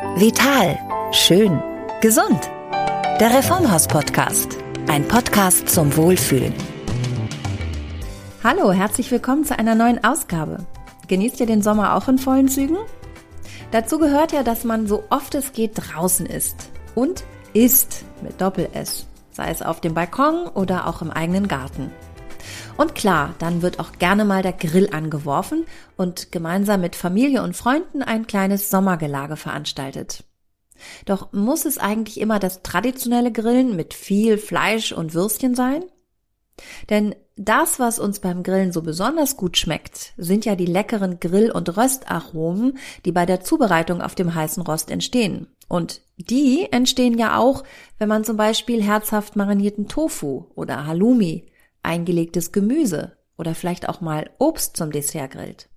Vital. Schön. Gesund. Der Reformhaus-Podcast. Ein Podcast zum Wohlfühlen. Hallo, herzlich willkommen zu einer neuen Ausgabe. Genießt ihr den Sommer auch in vollen Zügen? Dazu gehört ja, dass man so oft es geht draußen ist. Und isst mit Doppel-S. Sei es auf dem Balkon oder auch im eigenen Garten. Und klar, dann wird auch gerne mal der Grill angeworfen und gemeinsam mit Familie und Freunden ein kleines Sommergelage veranstaltet. Doch muss es eigentlich immer das traditionelle Grillen mit viel Fleisch und Würstchen sein? Denn das, was uns beim Grillen so besonders gut schmeckt, sind ja die leckeren Grill- und Röstaromen, die bei der Zubereitung auf dem heißen Rost entstehen. Und die entstehen ja auch, wenn man zum Beispiel herzhaft marinierten Tofu oder Halloumi eingelegtes Gemüse oder vielleicht auch mal Obst zum Dessert grillt.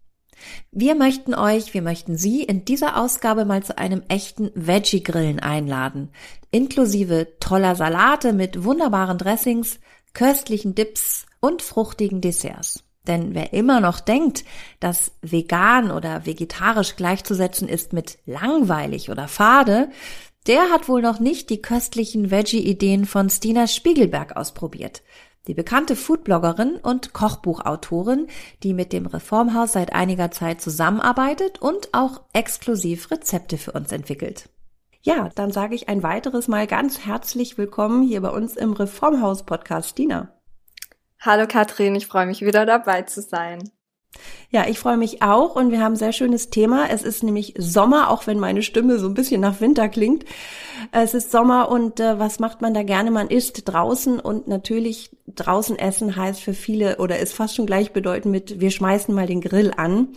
Wir möchten euch, wir möchten Sie in dieser Ausgabe mal zu einem echten Veggie-Grillen einladen, inklusive toller Salate mit wunderbaren Dressings, köstlichen Dips und fruchtigen Desserts. Denn wer immer noch denkt, dass vegan oder vegetarisch gleichzusetzen ist mit langweilig oder fade, der hat wohl noch nicht die köstlichen Veggie-Ideen von Stina Spiegelberg ausprobiert. Die bekannte Foodbloggerin und Kochbuchautorin, die mit dem Reformhaus seit einiger Zeit zusammenarbeitet und auch exklusiv Rezepte für uns entwickelt. Ja, dann sage ich ein weiteres Mal ganz herzlich willkommen hier bei uns im Reformhaus Podcast, Dina. Hallo Katrin, ich freue mich wieder dabei zu sein. Ja, ich freue mich auch und wir haben ein sehr schönes Thema. Es ist nämlich Sommer, auch wenn meine Stimme so ein bisschen nach Winter klingt. Es ist Sommer und äh, was macht man da gerne? Man isst draußen und natürlich draußen essen heißt für viele oder ist fast schon gleichbedeutend mit wir schmeißen mal den Grill an.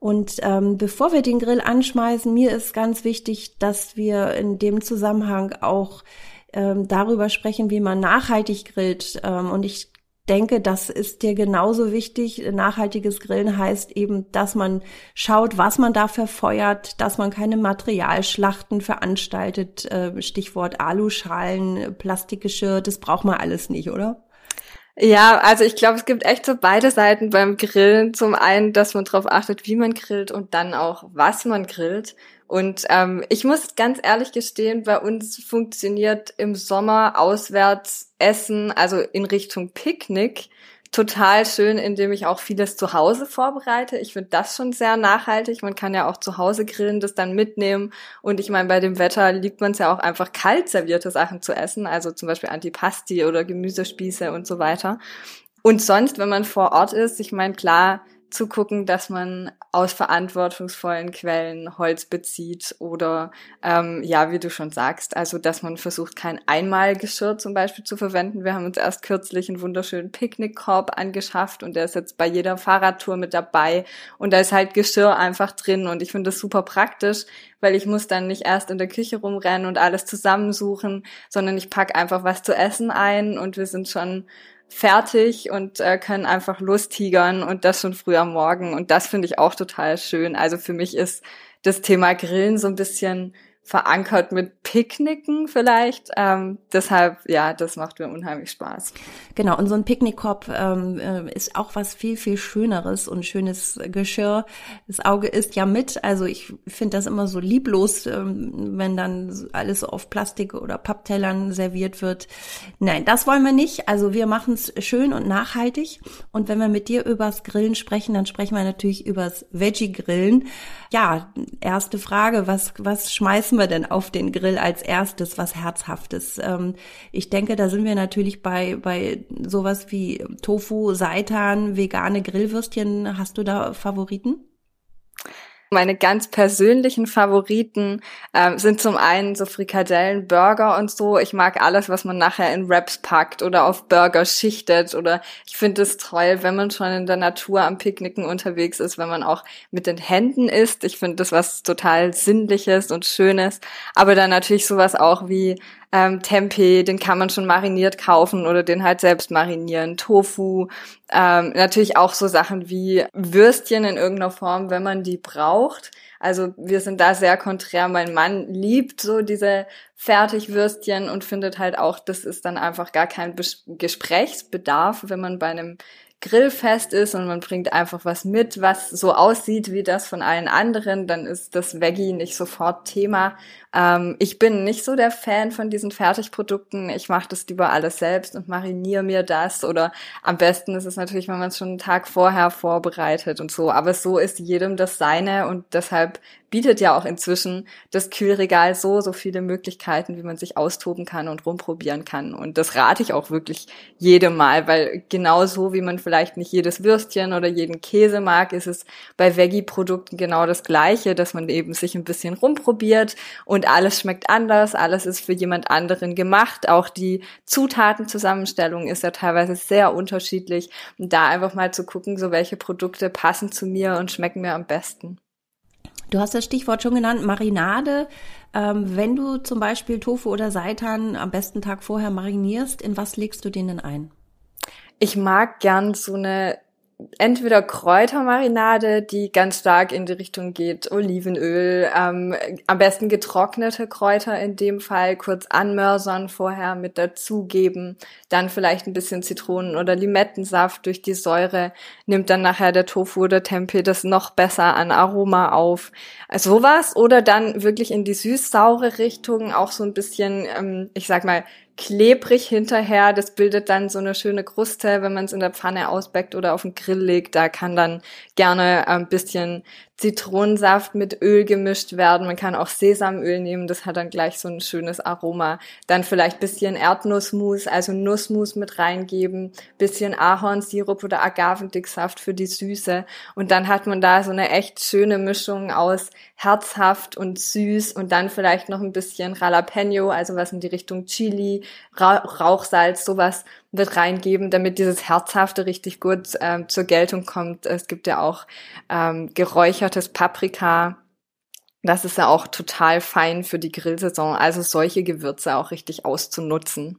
Und ähm, bevor wir den Grill anschmeißen, mir ist ganz wichtig, dass wir in dem Zusammenhang auch ähm, darüber sprechen, wie man nachhaltig grillt. Ähm, und ich denke, das ist dir genauso wichtig. Nachhaltiges Grillen heißt eben, dass man schaut, was man da verfeuert, dass man keine Materialschlachten veranstaltet. Äh, Stichwort Aluschalen, Plastikgeschirr, das braucht man alles nicht, oder? Ja, also ich glaube, es gibt echt so beide Seiten beim Grillen. Zum einen, dass man darauf achtet, wie man grillt und dann auch, was man grillt. Und ähm, ich muss ganz ehrlich gestehen, bei uns funktioniert im Sommer auswärts Essen, also in Richtung Picknick, total schön, indem ich auch vieles zu Hause vorbereite. Ich finde das schon sehr nachhaltig. Man kann ja auch zu Hause grillen, das dann mitnehmen. Und ich meine, bei dem Wetter liebt man es ja auch einfach kalt servierte Sachen zu essen, also zum Beispiel Antipasti oder Gemüsespieße und so weiter. Und sonst, wenn man vor Ort ist, ich meine, klar, zu gucken, dass man aus verantwortungsvollen Quellen Holz bezieht oder ähm, ja, wie du schon sagst, also dass man versucht, kein Einmalgeschirr zum Beispiel zu verwenden. Wir haben uns erst kürzlich einen wunderschönen Picknickkorb angeschafft und der ist jetzt bei jeder Fahrradtour mit dabei und da ist halt Geschirr einfach drin und ich finde das super praktisch, weil ich muss dann nicht erst in der Küche rumrennen und alles zusammensuchen, sondern ich pack einfach was zu essen ein und wir sind schon fertig und äh, können einfach lostigern und das schon früh am Morgen. Und das finde ich auch total schön. Also für mich ist das Thema Grillen so ein bisschen verankert mit Picknicken vielleicht. Ähm, deshalb, ja, das macht mir unheimlich Spaß. Genau, und so ein Picknickkorb ähm, äh, ist auch was viel, viel Schöneres und schönes Geschirr. Das Auge isst ja mit. Also ich finde das immer so lieblos, ähm, wenn dann alles auf Plastik oder Papptellern serviert wird. Nein, das wollen wir nicht. Also wir machen es schön und nachhaltig. Und wenn wir mit dir übers Grillen sprechen, dann sprechen wir natürlich übers Veggie-Grillen. Ja, erste Frage, was, was schmeißen wir denn auf den Grill als erstes, was Herzhaftes? Ähm, ich denke, da sind wir natürlich bei, bei sowas wie Tofu, Seitan, vegane Grillwürstchen. Hast du da Favoriten? Meine ganz persönlichen Favoriten ähm, sind zum einen so Frikadellen, Burger und so. Ich mag alles, was man nachher in Wraps packt oder auf Burger schichtet. Oder ich finde es toll, wenn man schon in der Natur am Picknicken unterwegs ist, wenn man auch mit den Händen isst. Ich finde das was total Sinnliches und Schönes. Aber dann natürlich sowas auch wie ähm, Tempeh, den kann man schon mariniert kaufen oder den halt selbst marinieren. Tofu, ähm, natürlich auch so Sachen wie Würstchen in irgendeiner Form, wenn man die braucht. Also wir sind da sehr konträr. Mein Mann liebt so diese Fertigwürstchen und findet halt auch, das ist dann einfach gar kein Bes Gesprächsbedarf, wenn man bei einem grillfest ist und man bringt einfach was mit, was so aussieht wie das von allen anderen, dann ist das Veggie nicht sofort Thema. Ähm, ich bin nicht so der Fan von diesen Fertigprodukten. Ich mache das lieber alles selbst und mariniere mir das. Oder am besten ist es natürlich, wenn man es schon einen Tag vorher vorbereitet und so. Aber so ist jedem das seine und deshalb bietet ja auch inzwischen das Kühlregal so, so viele Möglichkeiten, wie man sich austoben kann und rumprobieren kann. Und das rate ich auch wirklich jedem mal, weil genauso wie man vielleicht nicht jedes Würstchen oder jeden Käse mag, ist es bei Veggie-Produkten genau das Gleiche, dass man eben sich ein bisschen rumprobiert und und alles schmeckt anders, alles ist für jemand anderen gemacht. Auch die Zutatenzusammenstellung ist ja teilweise sehr unterschiedlich. Und da einfach mal zu gucken, so welche Produkte passen zu mir und schmecken mir am besten. Du hast das Stichwort schon genannt, Marinade. Ähm, wenn du zum Beispiel Tofu oder Seitan am besten Tag vorher marinierst, in was legst du den denn ein? Ich mag gern so eine entweder Kräutermarinade, die ganz stark in die Richtung geht, Olivenöl, ähm, am besten getrocknete Kräuter in dem Fall, kurz anmörsern vorher mit dazugeben, dann vielleicht ein bisschen Zitronen- oder Limettensaft durch die Säure, nimmt dann nachher der Tofu oder Tempeh das noch besser an Aroma auf. Sowas oder dann wirklich in die süß-saure Richtung, auch so ein bisschen, ähm, ich sag mal, klebrig hinterher. Das bildet dann so eine schöne Kruste, wenn man es in der Pfanne ausbeckt oder auf den Grill legt. Da kann dann gerne ein bisschen Zitronensaft mit Öl gemischt werden. Man kann auch Sesamöl nehmen, das hat dann gleich so ein schönes Aroma. Dann vielleicht bisschen Erdnussmus, also Nussmus mit reingeben, bisschen Ahornsirup oder Agavendicksaft für die Süße. Und dann hat man da so eine echt schöne Mischung aus herzhaft und süß und dann vielleicht noch ein bisschen Jalapeno, also was in die Richtung Chili, Ra Rauchsalz, sowas wird reingeben, damit dieses Herzhafte richtig gut ähm, zur Geltung kommt. Es gibt ja auch ähm, geräuchertes Paprika. Das ist ja auch total fein für die Grillsaison. Also solche Gewürze auch richtig auszunutzen.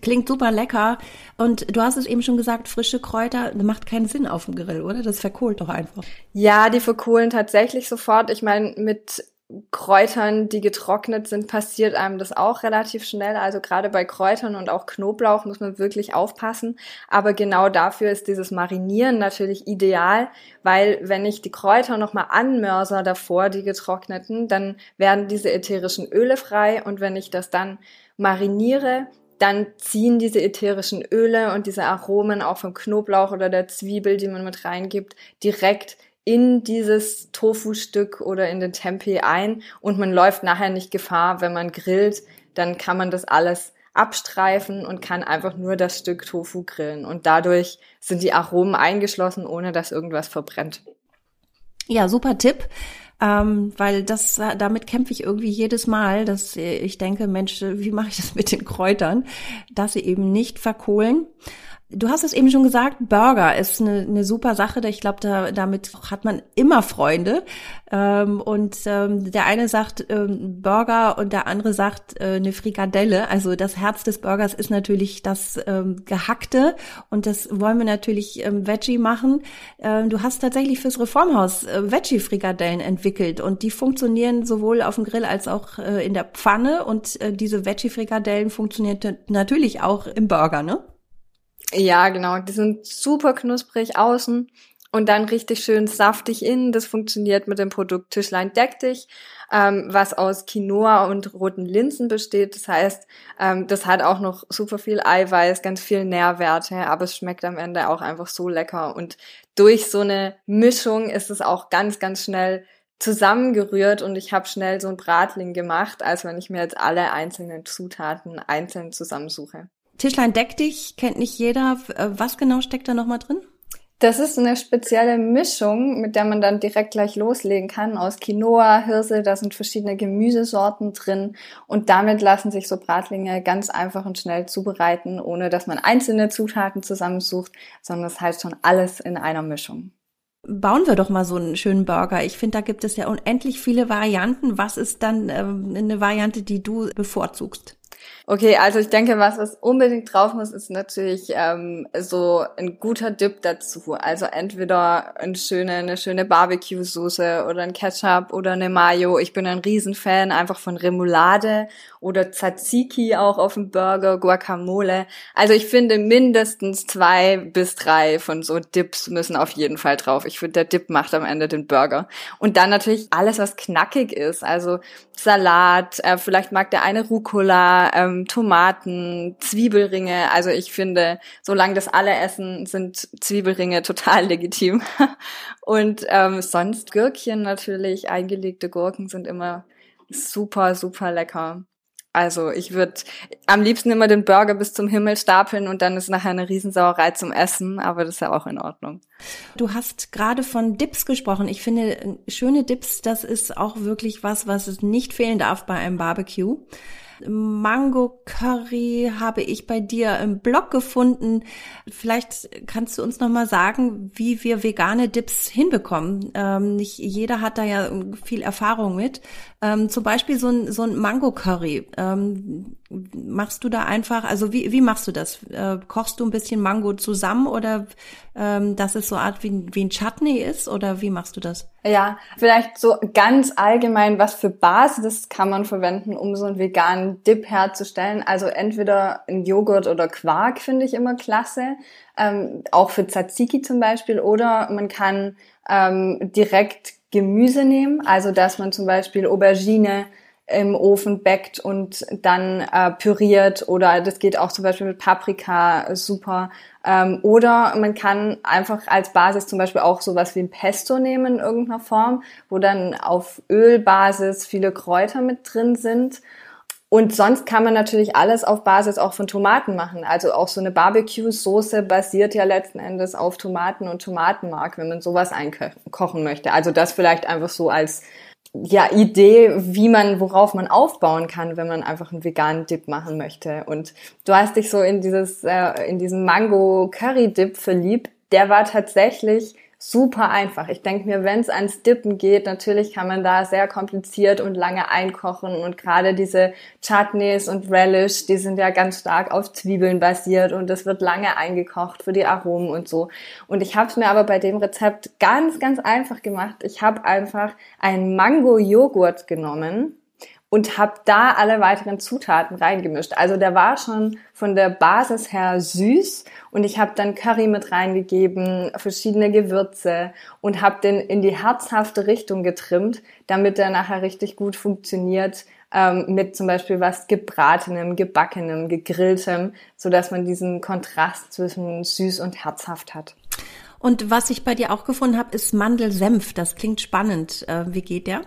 Klingt super lecker. Und du hast es eben schon gesagt, frische Kräuter macht keinen Sinn auf dem Grill, oder? Das verkohlt doch einfach. Ja, die verkohlen tatsächlich sofort. Ich meine, mit Kräutern, die getrocknet sind, passiert einem das auch relativ schnell. Also gerade bei Kräutern und auch Knoblauch muss man wirklich aufpassen. Aber genau dafür ist dieses Marinieren natürlich ideal, weil wenn ich die Kräuter nochmal anmörser davor, die getrockneten, dann werden diese ätherischen Öle frei und wenn ich das dann mariniere, dann ziehen diese ätherischen Öle und diese Aromen auch vom Knoblauch oder der Zwiebel, die man mit reingibt, direkt in dieses Tofu-Stück oder in den Tempeh ein und man läuft nachher nicht Gefahr, wenn man grillt, dann kann man das alles abstreifen und kann einfach nur das Stück Tofu grillen und dadurch sind die Aromen eingeschlossen, ohne dass irgendwas verbrennt. Ja, super Tipp. Ähm, weil das, damit kämpfe ich irgendwie jedes Mal, dass ich denke, Mensch, wie mache ich das mit den Kräutern, dass sie eben nicht verkohlen. Du hast es eben schon gesagt, Burger ist eine, eine super Sache. Ich glaube, da, damit hat man immer Freunde. Ähm, und ähm, der eine sagt ähm, Burger und der andere sagt äh, eine Frikadelle. Also das Herz des Burgers ist natürlich das ähm, Gehackte und das wollen wir natürlich ähm, Veggie machen. Ähm, du hast tatsächlich fürs Reformhaus äh, Veggie-Frikadellen entwickelt und die funktionieren sowohl auf dem Grill als auch äh, in der Pfanne und äh, diese Veggie-Frikadellen funktionieren natürlich auch im Burger, ne? Ja, genau. Die sind super knusprig außen und dann richtig schön saftig innen. Das funktioniert mit dem Produkt Tischlein Deck dich, ähm, was aus Quinoa und roten Linsen besteht. Das heißt, ähm, das hat auch noch super viel Eiweiß, ganz viel Nährwerte, aber es schmeckt am Ende auch einfach so lecker. Und durch so eine Mischung ist es auch ganz, ganz schnell zusammengerührt und ich habe schnell so ein Bratling gemacht, als wenn ich mir jetzt alle einzelnen Zutaten einzeln zusammensuche. Tischlein deck dich, kennt nicht jeder. Äh, was genau steckt da nochmal drin? Das ist eine spezielle Mischung, mit der man dann direkt gleich loslegen kann aus Quinoa, Hirse, da sind verschiedene Gemüsesorten drin und damit lassen sich so Bratlinge ganz einfach und schnell zubereiten, ohne dass man einzelne Zutaten zusammensucht, sondern das heißt schon alles in einer Mischung. Bauen wir doch mal so einen schönen Burger. Ich finde, da gibt es ja unendlich viele Varianten. Was ist dann ähm, eine Variante, die du bevorzugst? Okay, also ich denke, was was unbedingt drauf muss, ist natürlich ähm, so ein guter Dip dazu. Also entweder eine schöne, eine schöne Barbecue-Soße oder ein Ketchup oder eine Mayo. Ich bin ein Riesenfan einfach von Remoulade oder Tzatziki auch auf dem Burger, Guacamole. Also ich finde mindestens zwei bis drei von so Dips müssen auf jeden Fall drauf. Ich finde, der Dip macht am Ende den Burger. Und dann natürlich alles, was knackig ist. Also Salat, äh, vielleicht mag der eine Rucola, ähm, Tomaten, Zwiebelringe. Also ich finde, solange das alle essen, sind Zwiebelringe total legitim. Und ähm, sonst Gürkchen natürlich, eingelegte Gurken sind immer super, super lecker. Also ich würde am liebsten immer den Burger bis zum Himmel stapeln und dann ist nachher eine Riesensauerei zum Essen, aber das ist ja auch in Ordnung. Du hast gerade von Dips gesprochen. Ich finde, schöne Dips, das ist auch wirklich was, was es nicht fehlen darf bei einem Barbecue. Mango Curry habe ich bei dir im Blog gefunden. Vielleicht kannst du uns noch mal sagen, wie wir vegane Dips hinbekommen. Ähm, nicht jeder hat da ja viel Erfahrung mit. Ähm, zum Beispiel so ein, so ein Mango Curry. Ähm, machst du da einfach, also wie, wie machst du das? Äh, kochst du ein bisschen Mango zusammen oder ähm, dass es so Art wie, wie ein Chutney ist oder wie machst du das? Ja, vielleicht so ganz allgemein, was für Basis kann man verwenden, um so einen veganen Dip herzustellen? Also entweder ein Joghurt oder Quark finde ich immer klasse, ähm, auch für Tzatziki zum Beispiel, oder man kann ähm, direkt Gemüse nehmen, also dass man zum Beispiel Aubergine im Ofen backt und dann äh, püriert oder das geht auch zum Beispiel mit Paprika super. Ähm, oder man kann einfach als Basis zum Beispiel auch sowas wie ein Pesto nehmen in irgendeiner Form, wo dann auf Ölbasis viele Kräuter mit drin sind. Und sonst kann man natürlich alles auf Basis auch von Tomaten machen. Also auch so eine Barbecue-Soße basiert ja letzten Endes auf Tomaten und Tomatenmark, wenn man sowas einkochen möchte. Also das vielleicht einfach so als ja, Idee, wie man, worauf man aufbauen kann, wenn man einfach einen veganen Dip machen möchte. Und du hast dich so in dieses, äh, in diesen Mango Curry Dip verliebt. Der war tatsächlich super einfach. Ich denke mir, wenn es ans Dippen geht, natürlich kann man da sehr kompliziert und lange einkochen und gerade diese Chutneys und Relish, die sind ja ganz stark auf Zwiebeln basiert und das wird lange eingekocht für die Aromen und so. Und ich habe es mir aber bei dem Rezept ganz, ganz einfach gemacht. Ich habe einfach einen Mango-Joghurt genommen und habe da alle weiteren Zutaten reingemischt. Also der war schon von der Basis her süß und ich habe dann Curry mit reingegeben, verschiedene Gewürze und habe den in die herzhafte Richtung getrimmt, damit der nachher richtig gut funktioniert ähm, mit zum Beispiel was gebratenem, gebackenem, gegrilltem, so dass man diesen Kontrast zwischen süß und herzhaft hat. Und was ich bei dir auch gefunden habe, ist Mandelsenf. Das klingt spannend. Äh, wie geht der?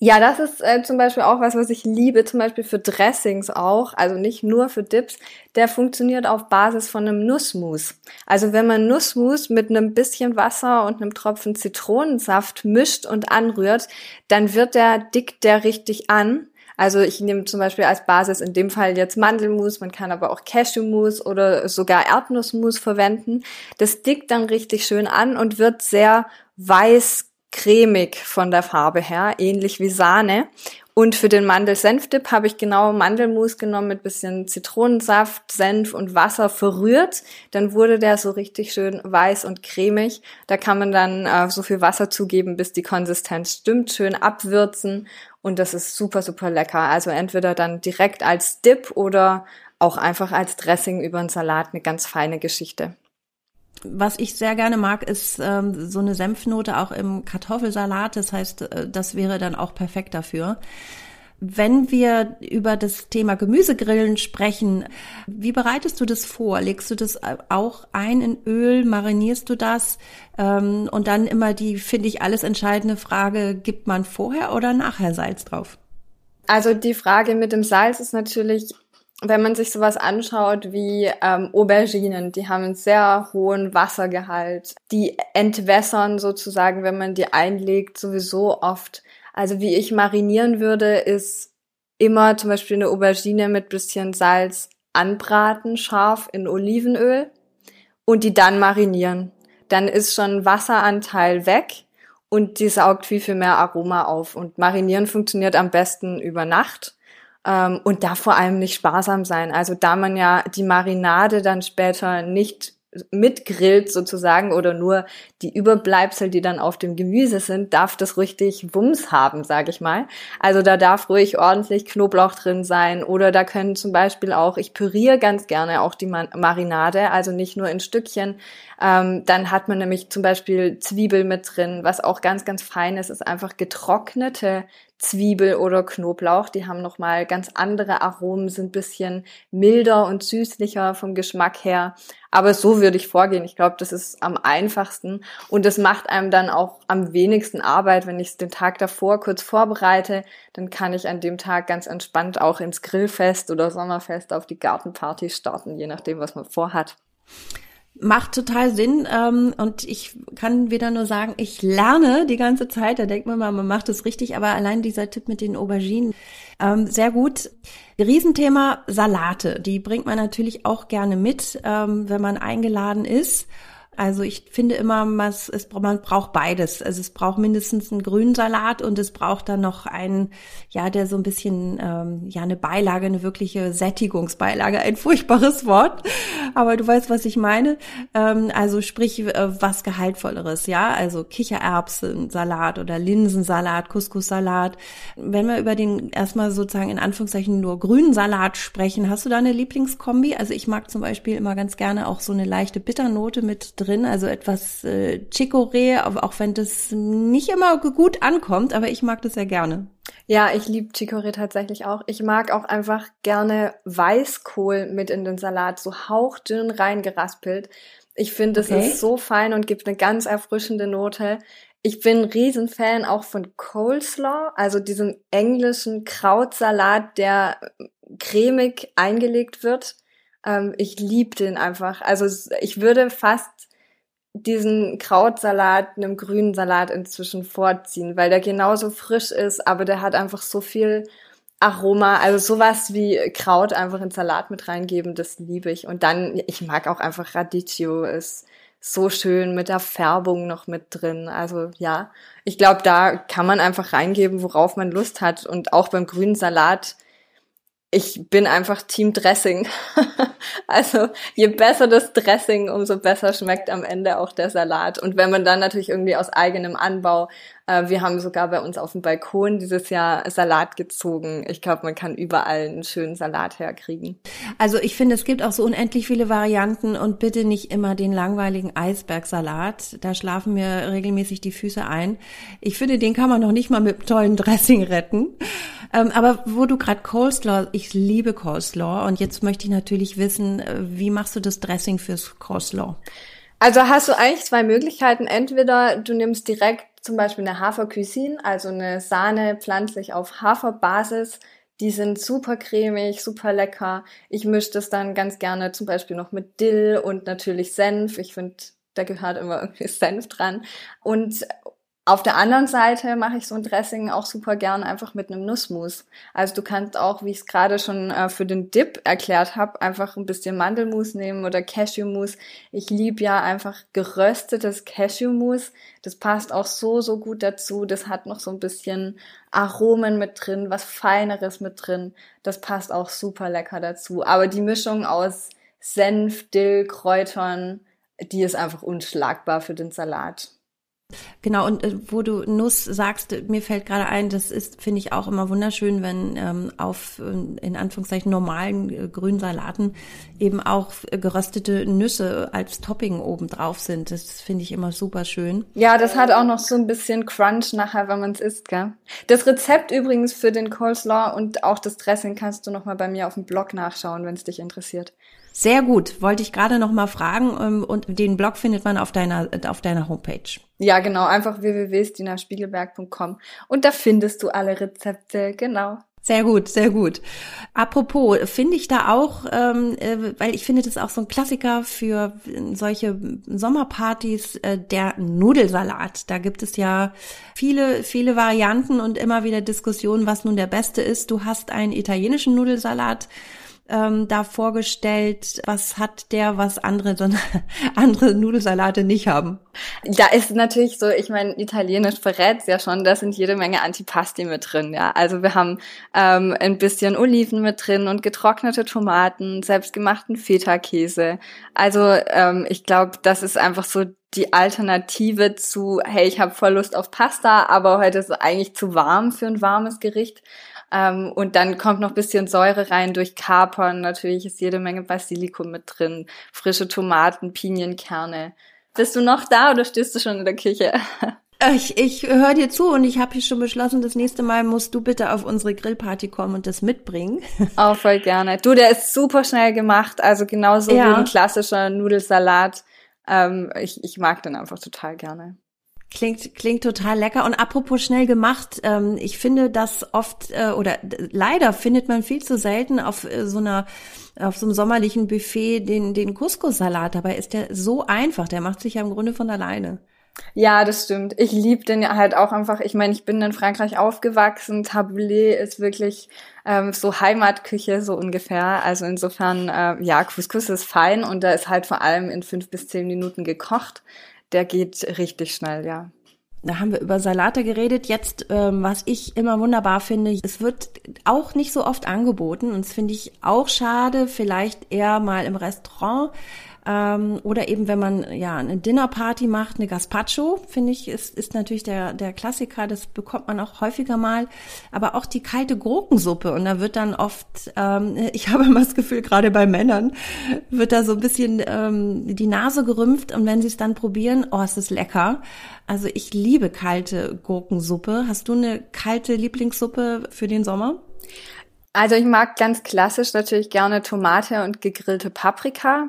Ja, das ist äh, zum Beispiel auch was, was ich liebe, zum Beispiel für Dressings auch, also nicht nur für Dips. Der funktioniert auf Basis von einem Nussmus. Also wenn man Nussmus mit einem bisschen Wasser und einem Tropfen Zitronensaft mischt und anrührt, dann wird der, dickt der richtig an. Also ich nehme zum Beispiel als Basis in dem Fall jetzt Mandelmus, man kann aber auch Cashewmus oder sogar Erdnussmus verwenden. Das dickt dann richtig schön an und wird sehr weiß cremig von der Farbe her, ähnlich wie Sahne. Und für den Mandel-Senf-Dip habe ich genau Mandelmus genommen mit bisschen Zitronensaft, Senf und Wasser verrührt. Dann wurde der so richtig schön weiß und cremig. Da kann man dann äh, so viel Wasser zugeben, bis die Konsistenz stimmt, schön abwürzen und das ist super, super lecker. Also entweder dann direkt als Dip oder auch einfach als Dressing über einen Salat, eine ganz feine Geschichte. Was ich sehr gerne mag, ist ähm, so eine Senfnote auch im Kartoffelsalat. Das heißt, äh, das wäre dann auch perfekt dafür. Wenn wir über das Thema Gemüsegrillen sprechen, wie bereitest du das vor? Legst du das auch ein in Öl? Marinierst du das? Ähm, und dann immer die, finde ich, alles entscheidende Frage, gibt man vorher oder nachher Salz drauf? Also die Frage mit dem Salz ist natürlich wenn man sich sowas anschaut wie ähm, Auberginen, die haben einen sehr hohen Wassergehalt. Die entwässern sozusagen, wenn man die einlegt, sowieso oft. Also wie ich marinieren würde, ist immer zum Beispiel eine Aubergine mit bisschen Salz anbraten, scharf in Olivenöl und die dann marinieren. Dann ist schon Wasseranteil weg und die saugt viel, viel mehr Aroma auf. Und marinieren funktioniert am besten über Nacht ähm, und da vor allem nicht sparsam sein. Also da man ja die Marinade dann später nicht mitgrillt sozusagen oder nur die Überbleibsel, die dann auf dem Gemüse sind, darf das richtig Wumms haben, sage ich mal. Also da darf ruhig ordentlich Knoblauch drin sein oder da können zum Beispiel auch, ich püriere ganz gerne auch die Marinade, also nicht nur in Stückchen. Ähm, dann hat man nämlich zum Beispiel Zwiebel mit drin, was auch ganz, ganz fein ist, ist einfach getrocknete Zwiebel oder Knoblauch. Die haben nochmal ganz andere Aromen, sind bisschen milder und süßlicher vom Geschmack her. Aber so würde ich vorgehen. Ich glaube, das ist am einfachsten und das macht einem dann auch am wenigsten Arbeit, wenn ich es den Tag davor kurz vorbereite. Dann kann ich an dem Tag ganz entspannt auch ins Grillfest oder Sommerfest auf die Gartenparty starten, je nachdem, was man vorhat. Macht total Sinn ähm, und ich kann wieder nur sagen, ich lerne die ganze Zeit. Da denkt man mal, man macht es richtig, aber allein dieser Tipp mit den Auberginen, ähm, sehr gut. Riesenthema Salate, die bringt man natürlich auch gerne mit, ähm, wenn man eingeladen ist. Also ich finde immer, was, es, man braucht beides. Also es braucht mindestens einen grünen Salat und es braucht dann noch einen, ja, der so ein bisschen, ähm, ja, eine Beilage, eine wirkliche Sättigungsbeilage, ein furchtbares Wort, aber du weißt, was ich meine. Ähm, also sprich, äh, was gehaltvolleres, ja, also Kichererbsen-Salat oder Linsensalat, Couscous-Salat. Wenn wir über den erstmal sozusagen in Anführungszeichen nur grünen Salat sprechen, hast du da eine Lieblingskombi? Also ich mag zum Beispiel immer ganz gerne auch so eine leichte Bitternote mit drin, also etwas äh, Chicorée, auch wenn das nicht immer gut ankommt, aber ich mag das sehr gerne. Ja, ich liebe Chicorée tatsächlich auch. Ich mag auch einfach gerne Weißkohl mit in den Salat, so hauchdünn reingeraspelt. Ich finde, es okay. ist so fein und gibt eine ganz erfrischende Note. Ich bin ein Riesenfan auch von Coleslaw, also diesem englischen Krautsalat, der cremig eingelegt wird. Ähm, ich liebe den einfach. Also ich würde fast diesen Krautsalat einem grünen Salat inzwischen vorziehen, weil der genauso frisch ist, aber der hat einfach so viel Aroma, also sowas wie Kraut einfach in Salat mit reingeben, das liebe ich. Und dann, ich mag auch einfach Radicchio, ist so schön mit der Färbung noch mit drin. Also ja, ich glaube, da kann man einfach reingeben, worauf man Lust hat. Und auch beim grünen Salat ich bin einfach Team Dressing. also je besser das Dressing, umso besser schmeckt am Ende auch der Salat. Und wenn man dann natürlich irgendwie aus eigenem Anbau, äh, wir haben sogar bei uns auf dem Balkon dieses Jahr Salat gezogen. Ich glaube, man kann überall einen schönen Salat herkriegen. Also ich finde, es gibt auch so unendlich viele Varianten und bitte nicht immer den langweiligen Eisbergsalat. Da schlafen mir regelmäßig die Füße ein. Ich finde, den kann man noch nicht mal mit tollen Dressing retten. Ähm, aber wo du gerade Coleslaw, ich liebe Coleslaw und jetzt möchte ich natürlich wissen, äh, wie machst du das Dressing fürs Coleslaw? Also hast du eigentlich zwei Möglichkeiten. Entweder du nimmst direkt zum Beispiel eine Hafercuisine, also eine Sahne pflanzlich auf Haferbasis. Die sind super cremig, super lecker. Ich mische das dann ganz gerne zum Beispiel noch mit Dill und natürlich Senf. Ich finde, da gehört immer irgendwie Senf dran. Und auf der anderen Seite mache ich so ein Dressing auch super gern einfach mit einem Nussmus. Also du kannst auch, wie ich es gerade schon äh, für den Dip erklärt habe, einfach ein bisschen Mandelmus nehmen oder Cashewmus. Ich liebe ja einfach geröstetes Cashewmus. Das passt auch so, so gut dazu. Das hat noch so ein bisschen Aromen mit drin, was Feineres mit drin. Das passt auch super lecker dazu. Aber die Mischung aus Senf, Dill, Kräutern, die ist einfach unschlagbar für den Salat. Genau, und äh, wo du Nuss sagst, mir fällt gerade ein, das ist, finde ich, auch immer wunderschön, wenn ähm, auf, äh, in Anführungszeichen, normalen äh, grünen Salaten eben auch äh, geröstete Nüsse als Topping oben drauf sind. Das finde ich immer super schön. Ja, das hat auch noch so ein bisschen Crunch nachher, wenn man es isst, gell? Das Rezept übrigens für den Coleslaw und auch das Dressing kannst du nochmal bei mir auf dem Blog nachschauen, wenn es dich interessiert. Sehr gut, wollte ich gerade noch mal fragen ähm, und den Blog findet man auf deiner auf deiner Homepage. Ja, genau, einfach www.stinaspiegelberg.com und da findest du alle Rezepte, genau. Sehr gut, sehr gut. Apropos, finde ich da auch, ähm, äh, weil ich finde das auch so ein Klassiker für solche Sommerpartys, äh, der Nudelsalat. Da gibt es ja viele, viele Varianten und immer wieder Diskussionen, was nun der beste ist. Du hast einen italienischen Nudelsalat ähm, da vorgestellt. Was hat der, was andere, andere Nudelsalate nicht haben? Da ist natürlich so, ich meine, Italienisch verrät ja schon, da sind jede Menge Antipasti mit drin, ja. Also wir haben ähm, ein bisschen Oliven mit drin und getrocknete Tomaten, selbstgemachten Feta-Käse. Also ähm, ich glaube, das ist einfach so die Alternative zu, hey, ich habe voll Lust auf Pasta, aber heute ist es eigentlich zu warm für ein warmes Gericht. Ähm, und dann kommt noch bisschen Säure rein durch Kapern. Natürlich ist jede Menge Basilikum mit drin, frische Tomaten, Pinienkerne. Bist du noch da oder stehst du schon in der Küche? Ich, ich höre dir zu und ich habe hier schon beschlossen, das nächste Mal musst du bitte auf unsere Grillparty kommen und das mitbringen. Auch voll gerne. Du, der ist super schnell gemacht, also genauso ja. wie ein klassischer Nudelsalat. Ähm, ich, ich mag den einfach total gerne. Klingt, klingt total lecker. Und apropos schnell gemacht, ähm, ich finde das oft äh, oder leider findet man viel zu selten auf äh, so einer auf so einem sommerlichen Buffet den den Couscous-Salat. Dabei ist der so einfach. Der macht sich ja im Grunde von alleine. Ja, das stimmt. Ich liebe den ja halt auch einfach. Ich meine, ich bin in Frankreich aufgewachsen. Tabouleh ist wirklich ähm, so Heimatküche so ungefähr. Also insofern, äh, ja, Couscous ist fein und da ist halt vor allem in fünf bis zehn Minuten gekocht. Der geht richtig schnell, ja. Da haben wir über Salate geredet. Jetzt, ähm, was ich immer wunderbar finde, es wird auch nicht so oft angeboten und das finde ich auch schade. Vielleicht eher mal im Restaurant ähm, oder eben, wenn man ja eine Dinnerparty macht, eine Gazpacho, finde ich, ist, ist natürlich der, der Klassiker, das bekommt man auch häufiger mal. Aber auch die kalte Gurkensuppe. Und da wird dann oft, ähm, ich habe immer das Gefühl, gerade bei Männern, wird da so ein bisschen ähm, die Nase gerümpft und wenn sie es dann probieren, oh, es ist lecker. Also ich liebe kalte Gurkensuppe. Hast du eine kalte Lieblingssuppe für den Sommer? Also ich mag ganz klassisch natürlich gerne Tomate und gegrillte Paprika.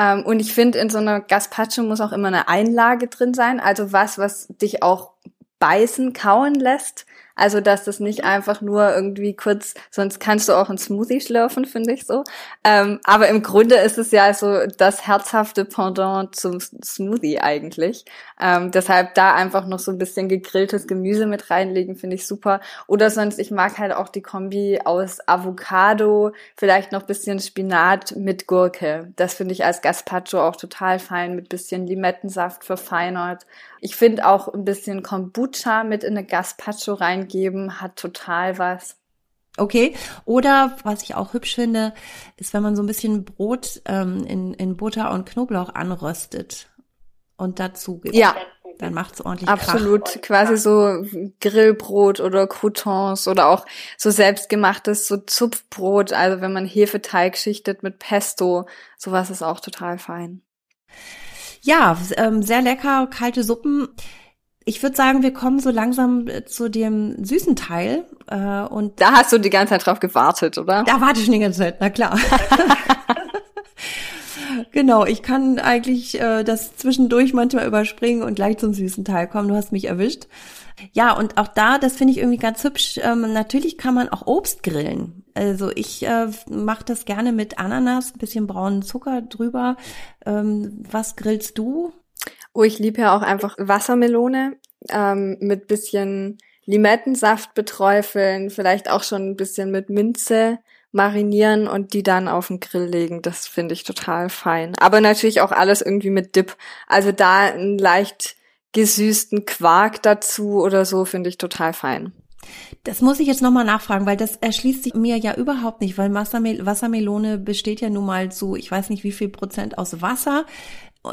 Ähm, und ich finde, in so einer Gazpacho muss auch immer eine Einlage drin sein, also was, was dich auch beißen, kauen lässt. Also, dass das nicht einfach nur irgendwie kurz, sonst kannst du auch ein Smoothie schlürfen, finde ich so. Ähm, aber im Grunde ist es ja so das herzhafte Pendant zum Smoothie eigentlich. Ähm, deshalb da einfach noch so ein bisschen gegrilltes Gemüse mit reinlegen, finde ich super. Oder sonst, ich mag halt auch die Kombi aus Avocado, vielleicht noch bisschen Spinat mit Gurke. Das finde ich als Gazpacho auch total fein, mit bisschen Limettensaft verfeinert. Ich finde auch ein bisschen Kombucha mit in eine Gazpacho reingeben, hat total was. Okay. Oder was ich auch hübsch finde, ist, wenn man so ein bisschen Brot ähm, in, in Butter und Knoblauch anröstet und dazu gibt. Ja. Dann macht's ordentlich Absolut. Krach. Quasi so Grillbrot oder Croutons oder auch so selbstgemachtes so Zupfbrot. Also wenn man Hefeteig schichtet mit Pesto, sowas ist auch total fein. Ja, ähm, sehr lecker, kalte Suppen. Ich würde sagen, wir kommen so langsam äh, zu dem süßen Teil. Äh, und da hast du die ganze Zeit drauf gewartet, oder? Da warte ich schon die ganze Zeit, na klar. genau, ich kann eigentlich äh, das zwischendurch manchmal überspringen und gleich zum süßen Teil kommen. Du hast mich erwischt. Ja, und auch da, das finde ich irgendwie ganz hübsch. Ähm, natürlich kann man auch Obst grillen. Also ich äh, mache das gerne mit Ananas, ein bisschen braunen Zucker drüber. Ähm, was grillst du? Oh, ich liebe ja auch einfach Wassermelone ähm, mit bisschen Limettensaft beträufeln, vielleicht auch schon ein bisschen mit Minze marinieren und die dann auf den Grill legen. Das finde ich total fein. Aber natürlich auch alles irgendwie mit Dip. Also da ein leicht gesüßten Quark dazu oder so finde ich total fein. Das muss ich jetzt nochmal nachfragen, weil das erschließt sich mir ja überhaupt nicht, weil Wassermel Wassermelone besteht ja nun mal zu, ich weiß nicht wie viel Prozent aus Wasser.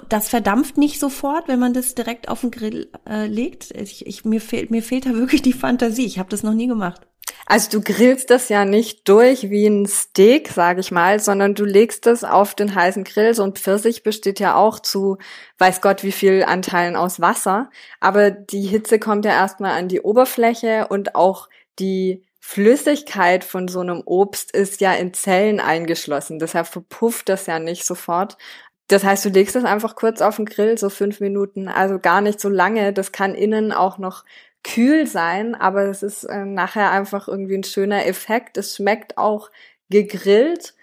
Das verdampft nicht sofort, wenn man das direkt auf den Grill äh, legt. Ich, ich, mir, fehlt, mir fehlt da wirklich die Fantasie. Ich habe das noch nie gemacht. Also du grillst das ja nicht durch wie ein Steak, sage ich mal, sondern du legst das auf den heißen Grill. So ein Pfirsich besteht ja auch zu, weiß Gott, wie viel Anteilen aus Wasser. Aber die Hitze kommt ja erstmal an die Oberfläche und auch die Flüssigkeit von so einem Obst ist ja in Zellen eingeschlossen. Deshalb verpufft das ja nicht sofort. Das heißt, du legst es einfach kurz auf den Grill, so fünf Minuten, also gar nicht so lange. Das kann innen auch noch kühl sein, aber es ist äh, nachher einfach irgendwie ein schöner Effekt. Es schmeckt auch gegrillt.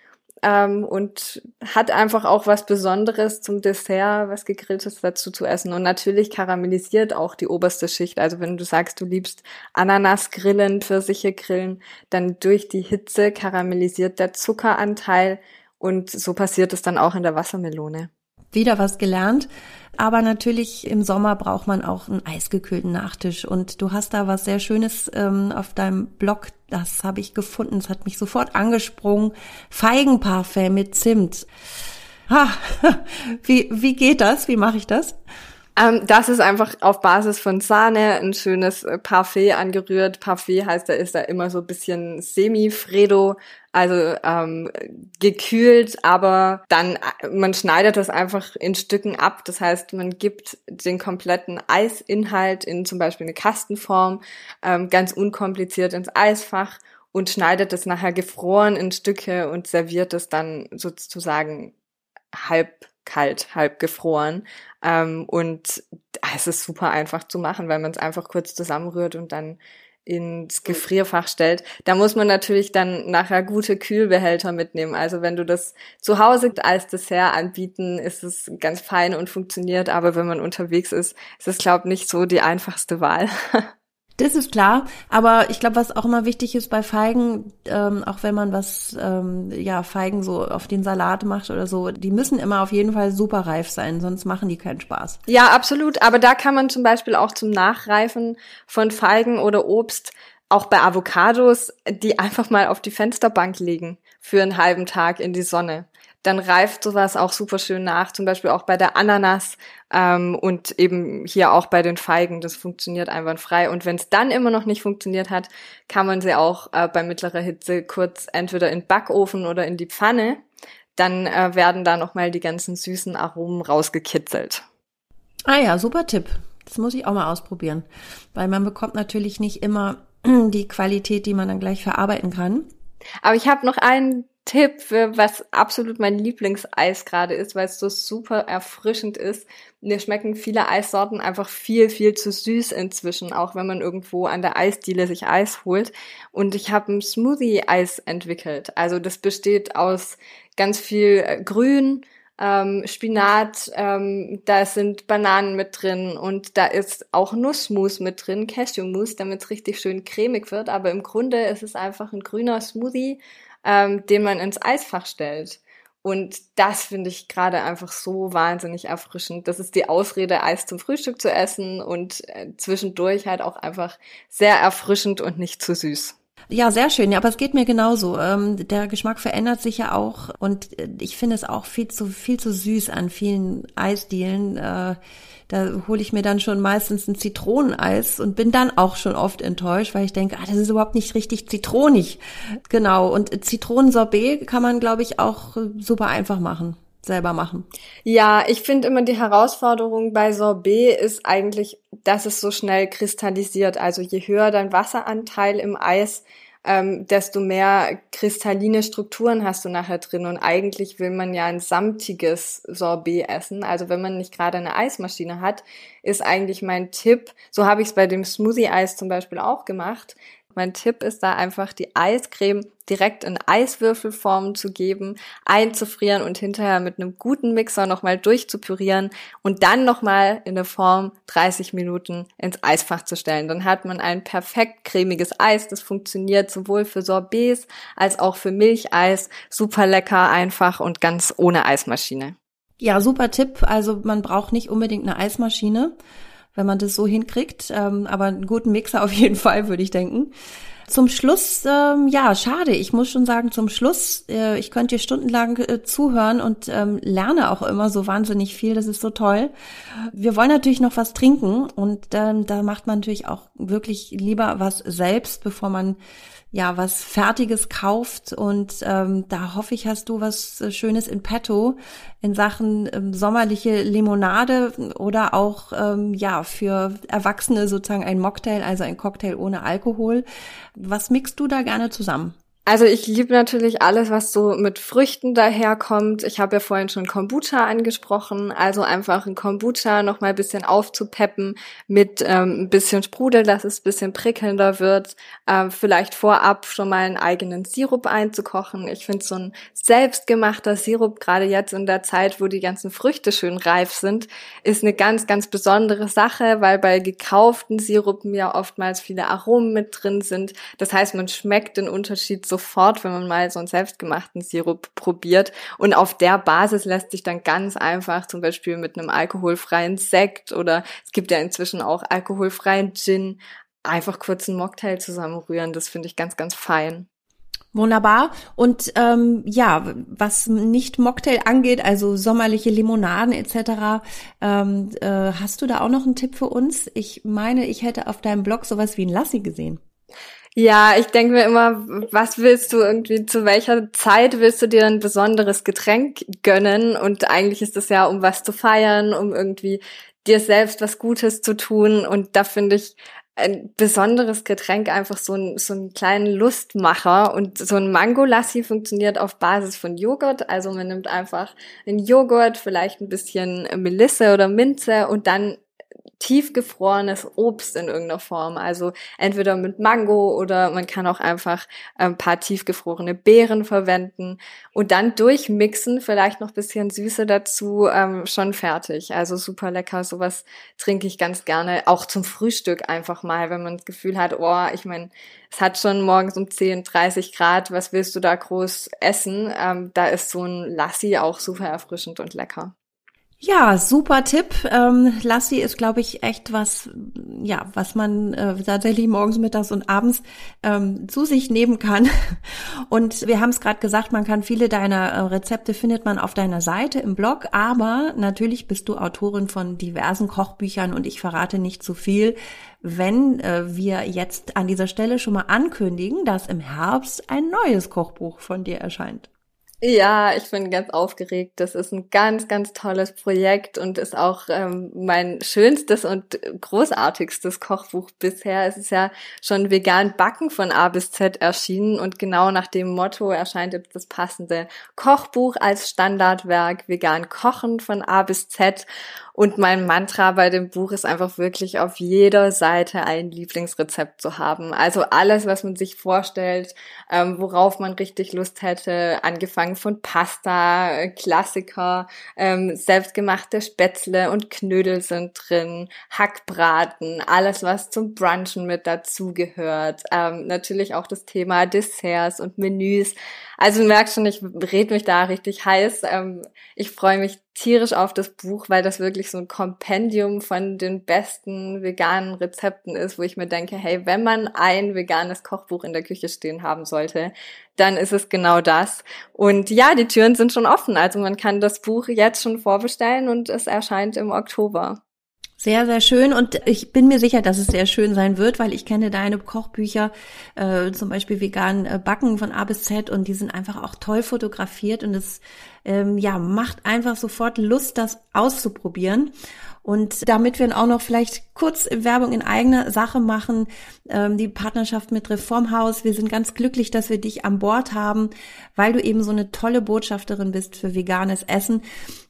ähm, und hat einfach auch was Besonderes zum Dessert, was gegrilltes dazu zu essen. Und natürlich karamellisiert auch die oberste Schicht. Also wenn du sagst, du liebst Ananas grillen, Pfirsiche grillen, dann durch die Hitze karamellisiert der Zuckeranteil und so passiert es dann auch in der Wassermelone. Wieder was gelernt. Aber natürlich im Sommer braucht man auch einen eisgekühlten Nachtisch. Und du hast da was sehr Schönes ähm, auf deinem Blog. Das habe ich gefunden. Es hat mich sofort angesprungen. Feigenparfait mit Zimt. Ha, wie, wie geht das? Wie mache ich das? Ähm, das ist einfach auf Basis von Sahne, ein schönes äh, Parfait angerührt. Parfait heißt, da ist da immer so ein bisschen semi-Fredo, also ähm, gekühlt, aber dann, äh, man schneidet das einfach in Stücken ab. Das heißt, man gibt den kompletten Eisinhalt in zum Beispiel eine Kastenform, ähm, ganz unkompliziert ins Eisfach und schneidet es nachher gefroren in Stücke und serviert es dann sozusagen halb kalt, halb gefroren. Ähm, und es ist super einfach zu machen, weil man es einfach kurz zusammenrührt und dann ins Gefrierfach stellt. Da muss man natürlich dann nachher gute Kühlbehälter mitnehmen. Also wenn du das zu Hause als Dessert anbieten, ist es ganz fein und funktioniert. Aber wenn man unterwegs ist, ist es, glaube ich, nicht so die einfachste Wahl. Das ist klar, aber ich glaube, was auch immer wichtig ist bei Feigen, ähm, auch wenn man was, ähm, ja, Feigen so auf den Salat macht oder so, die müssen immer auf jeden Fall super reif sein, sonst machen die keinen Spaß. Ja, absolut. Aber da kann man zum Beispiel auch zum Nachreifen von Feigen oder Obst auch bei Avocados die einfach mal auf die Fensterbank legen für einen halben Tag in die Sonne dann reift sowas auch super schön nach, zum Beispiel auch bei der Ananas ähm, und eben hier auch bei den Feigen. Das funktioniert einwandfrei. Und wenn es dann immer noch nicht funktioniert hat, kann man sie auch äh, bei mittlerer Hitze kurz entweder in Backofen oder in die Pfanne. Dann äh, werden da nochmal die ganzen süßen Aromen rausgekitzelt. Ah ja, super Tipp. Das muss ich auch mal ausprobieren. Weil man bekommt natürlich nicht immer die Qualität, die man dann gleich verarbeiten kann. Aber ich habe noch einen Tipp, für was absolut mein Lieblingseis gerade ist, weil es so super erfrischend ist. Mir schmecken viele Eissorten einfach viel, viel zu süß inzwischen, auch wenn man irgendwo an der Eisdiele sich Eis holt. Und ich habe ein Smoothie-Eis entwickelt. Also das besteht aus ganz viel äh, Grün, ähm, Spinat, ähm, da sind Bananen mit drin und da ist auch Nussmus mit drin, Cashewmus, damit es richtig schön cremig wird. Aber im Grunde ist es einfach ein grüner Smoothie ähm, den man ins Eisfach stellt. Und das finde ich gerade einfach so wahnsinnig erfrischend. Das ist die Ausrede, Eis zum Frühstück zu essen und äh, zwischendurch halt auch einfach sehr erfrischend und nicht zu süß. Ja, sehr schön. Ja, aber es geht mir genauso. Ähm, der Geschmack verändert sich ja auch und äh, ich finde es auch viel zu viel zu süß an vielen Eisdielen. Äh, da hole ich mir dann schon meistens ein Zitroneneis und bin dann auch schon oft enttäuscht, weil ich denke, ah, das ist überhaupt nicht richtig zitronig. Genau. Und Zitronensorbet kann man, glaube ich, auch äh, super einfach machen selber machen. Ja, ich finde immer die Herausforderung bei Sorbet ist eigentlich, dass es so schnell kristallisiert. Also je höher dein Wasseranteil im Eis, ähm, desto mehr kristalline Strukturen hast du nachher drin. Und eigentlich will man ja ein samtiges Sorbet essen. Also wenn man nicht gerade eine Eismaschine hat, ist eigentlich mein Tipp, so habe ich es bei dem Smoothie-Eis zum Beispiel auch gemacht, mein Tipp ist da einfach, die Eiscreme direkt in Eiswürfelform zu geben, einzufrieren und hinterher mit einem guten Mixer nochmal durchzupürieren und dann nochmal in der Form 30 Minuten ins Eisfach zu stellen. Dann hat man ein perfekt cremiges Eis. Das funktioniert sowohl für Sorbets als auch für Milcheis. Super lecker, einfach und ganz ohne Eismaschine. Ja, super Tipp. Also man braucht nicht unbedingt eine Eismaschine wenn man das so hinkriegt. Ähm, aber einen guten Mixer auf jeden Fall, würde ich denken. Zum Schluss, ähm, ja, schade. Ich muss schon sagen, zum Schluss, äh, ich könnte dir stundenlang äh, zuhören und ähm, lerne auch immer so wahnsinnig viel. Das ist so toll. Wir wollen natürlich noch was trinken und ähm, da macht man natürlich auch wirklich lieber was selbst, bevor man ja was Fertiges kauft. Und ähm, da hoffe ich, hast du was äh, Schönes in petto in Sachen ähm, sommerliche Limonade oder auch ähm, ja für Erwachsene sozusagen ein Mocktail, also ein Cocktail ohne Alkohol. Was mixt du da gerne zusammen? Also ich liebe natürlich alles, was so mit Früchten daherkommt. Ich habe ja vorhin schon Kombucha angesprochen, also einfach ein Kombucha noch mal ein bisschen aufzupeppen mit ähm, ein bisschen Sprudel, dass es ein bisschen prickelnder wird. Ähm, vielleicht vorab schon mal einen eigenen Sirup einzukochen. Ich finde so ein selbstgemachter Sirup, gerade jetzt in der Zeit, wo die ganzen Früchte schön reif sind, ist eine ganz, ganz besondere Sache, weil bei gekauften Sirupen ja oftmals viele Aromen mit drin sind. Das heißt, man schmeckt den Unterschied sofort, wenn man mal so einen selbstgemachten Sirup probiert. Und auf der Basis lässt sich dann ganz einfach zum Beispiel mit einem alkoholfreien Sekt oder es gibt ja inzwischen auch alkoholfreien Gin einfach kurz einen Mocktail zusammenrühren. Das finde ich ganz, ganz fein. Wunderbar. Und ähm, ja, was nicht Mocktail angeht, also sommerliche Limonaden etc., ähm, äh, hast du da auch noch einen Tipp für uns? Ich meine, ich hätte auf deinem Blog sowas wie ein Lassi gesehen. Ja, ich denke mir immer, was willst du irgendwie, zu welcher Zeit willst du dir ein besonderes Getränk gönnen? Und eigentlich ist es ja, um was zu feiern, um irgendwie dir selbst was Gutes zu tun. Und da finde ich ein besonderes Getränk einfach so ein, so einen kleinen Lustmacher. Und so ein Mango-Lassi funktioniert auf Basis von Joghurt. Also man nimmt einfach einen Joghurt, vielleicht ein bisschen Melisse oder Minze und dann tiefgefrorenes Obst in irgendeiner Form. Also entweder mit Mango oder man kann auch einfach ein paar tiefgefrorene Beeren verwenden und dann durchmixen, vielleicht noch bisschen Süße dazu, ähm, schon fertig. Also super lecker. Sowas trinke ich ganz gerne, auch zum Frühstück einfach mal, wenn man das Gefühl hat, oh, ich meine, es hat schon morgens um 10, 30 Grad, was willst du da groß essen? Ähm, da ist so ein Lassi auch super erfrischend und lecker. Ja, super Tipp. Ähm, Lassi ist, glaube ich, echt was, ja, was man äh, tatsächlich morgens, mittags und abends ähm, zu sich nehmen kann. Und wir haben es gerade gesagt, man kann viele deiner äh, Rezepte findet man auf deiner Seite im Blog, aber natürlich bist du Autorin von diversen Kochbüchern und ich verrate nicht zu viel, wenn äh, wir jetzt an dieser Stelle schon mal ankündigen, dass im Herbst ein neues Kochbuch von dir erscheint. Ja, ich bin ganz aufgeregt. Das ist ein ganz, ganz tolles Projekt und ist auch ähm, mein schönstes und großartigstes Kochbuch bisher. Es ist ja schon vegan Backen von A bis Z erschienen und genau nach dem Motto erscheint jetzt das passende Kochbuch als Standardwerk vegan kochen von A bis Z. Und mein Mantra bei dem Buch ist einfach wirklich auf jeder Seite ein Lieblingsrezept zu haben. Also alles, was man sich vorstellt, ähm, worauf man richtig Lust hätte, angefangen von Pasta, äh, Klassiker, ähm, selbstgemachte Spätzle und Knödel sind drin, Hackbraten, alles, was zum Brunchen mit dazugehört. Ähm, natürlich auch das Thema Desserts und Menüs. Also du merkst schon, ich red mich da richtig heiß. Ähm, ich freue mich tierisch auf das Buch, weil das wirklich so ein Kompendium von den besten veganen Rezepten ist, wo ich mir denke, hey, wenn man ein veganes Kochbuch in der Küche stehen haben sollte, dann ist es genau das. Und ja, die Türen sind schon offen. Also man kann das Buch jetzt schon vorbestellen und es erscheint im Oktober. Sehr, sehr schön und ich bin mir sicher, dass es sehr schön sein wird, weil ich kenne deine Kochbücher, äh, zum Beispiel vegan äh, Backen von A bis Z und die sind einfach auch toll fotografiert und es ähm, ja macht einfach sofort Lust, das auszuprobieren. Und damit wir auch noch vielleicht kurz Werbung in eigener Sache machen, ähm, die Partnerschaft mit Reformhaus, wir sind ganz glücklich, dass wir dich an Bord haben, weil du eben so eine tolle Botschafterin bist für veganes Essen.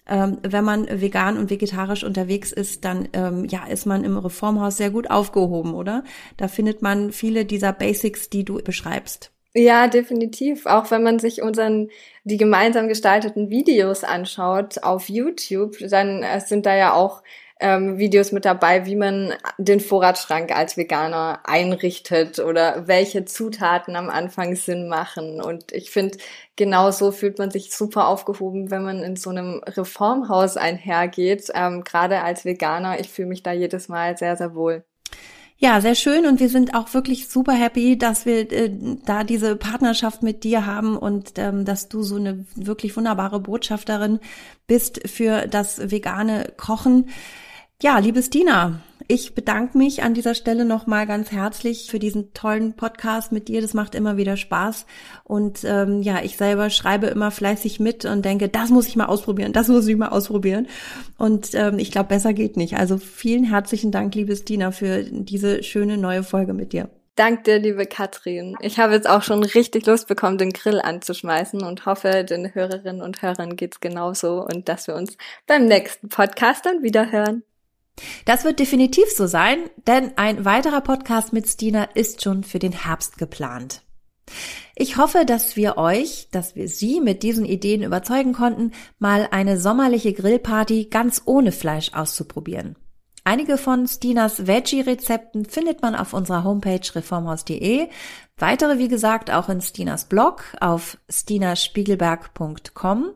Ähm, wenn man vegan und vegetarisch unterwegs ist, dann ähm, ja ist man im Reformhaus sehr gut aufgehoben, oder? Da findet man viele dieser Basics, die du beschreibst. Ja, definitiv. Auch wenn man sich unseren, die gemeinsam gestalteten Videos anschaut auf YouTube, dann äh, sind da ja auch ähm, Videos mit dabei, wie man den Vorratsschrank als Veganer einrichtet oder welche Zutaten am Anfang Sinn machen. Und ich finde, genau so fühlt man sich super aufgehoben, wenn man in so einem Reformhaus einhergeht. Ähm, Gerade als Veganer, ich fühle mich da jedes Mal sehr, sehr wohl. Ja, sehr schön und wir sind auch wirklich super happy, dass wir äh, da diese Partnerschaft mit dir haben und ähm, dass du so eine wirklich wunderbare Botschafterin bist für das vegane Kochen. Ja, liebes Dina, ich bedanke mich an dieser Stelle nochmal ganz herzlich für diesen tollen Podcast mit dir. Das macht immer wieder Spaß. Und ähm, ja, ich selber schreibe immer fleißig mit und denke, das muss ich mal ausprobieren, das muss ich mal ausprobieren. Und ähm, ich glaube, besser geht nicht. Also vielen herzlichen Dank, liebes Dina, für diese schöne neue Folge mit dir. Dank dir, liebe Katrin. Ich habe jetzt auch schon richtig Lust bekommen, den Grill anzuschmeißen und hoffe, den Hörerinnen und Hörern geht's genauso und dass wir uns beim nächsten Podcast dann wieder hören. Das wird definitiv so sein, denn ein weiterer Podcast mit Stina ist schon für den Herbst geplant. Ich hoffe, dass wir euch, dass wir Sie mit diesen Ideen überzeugen konnten, mal eine sommerliche Grillparty ganz ohne Fleisch auszuprobieren. Einige von Stinas Veggie-Rezepten findet man auf unserer Homepage reformhaus.de. Weitere, wie gesagt, auch in Stinas Blog auf stinaspiegelberg.com.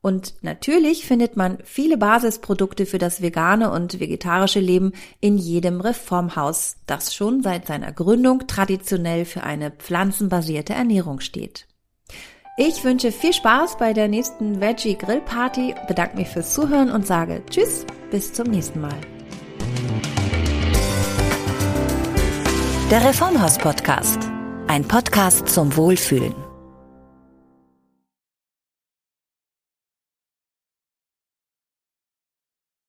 Und natürlich findet man viele Basisprodukte für das vegane und vegetarische Leben in jedem Reformhaus, das schon seit seiner Gründung traditionell für eine pflanzenbasierte Ernährung steht. Ich wünsche viel Spaß bei der nächsten Veggie Grill Party, bedanke mich fürs Zuhören und sage Tschüss, bis zum nächsten Mal. Der Reformhaus Podcast. Ein Podcast zum Wohlfühlen.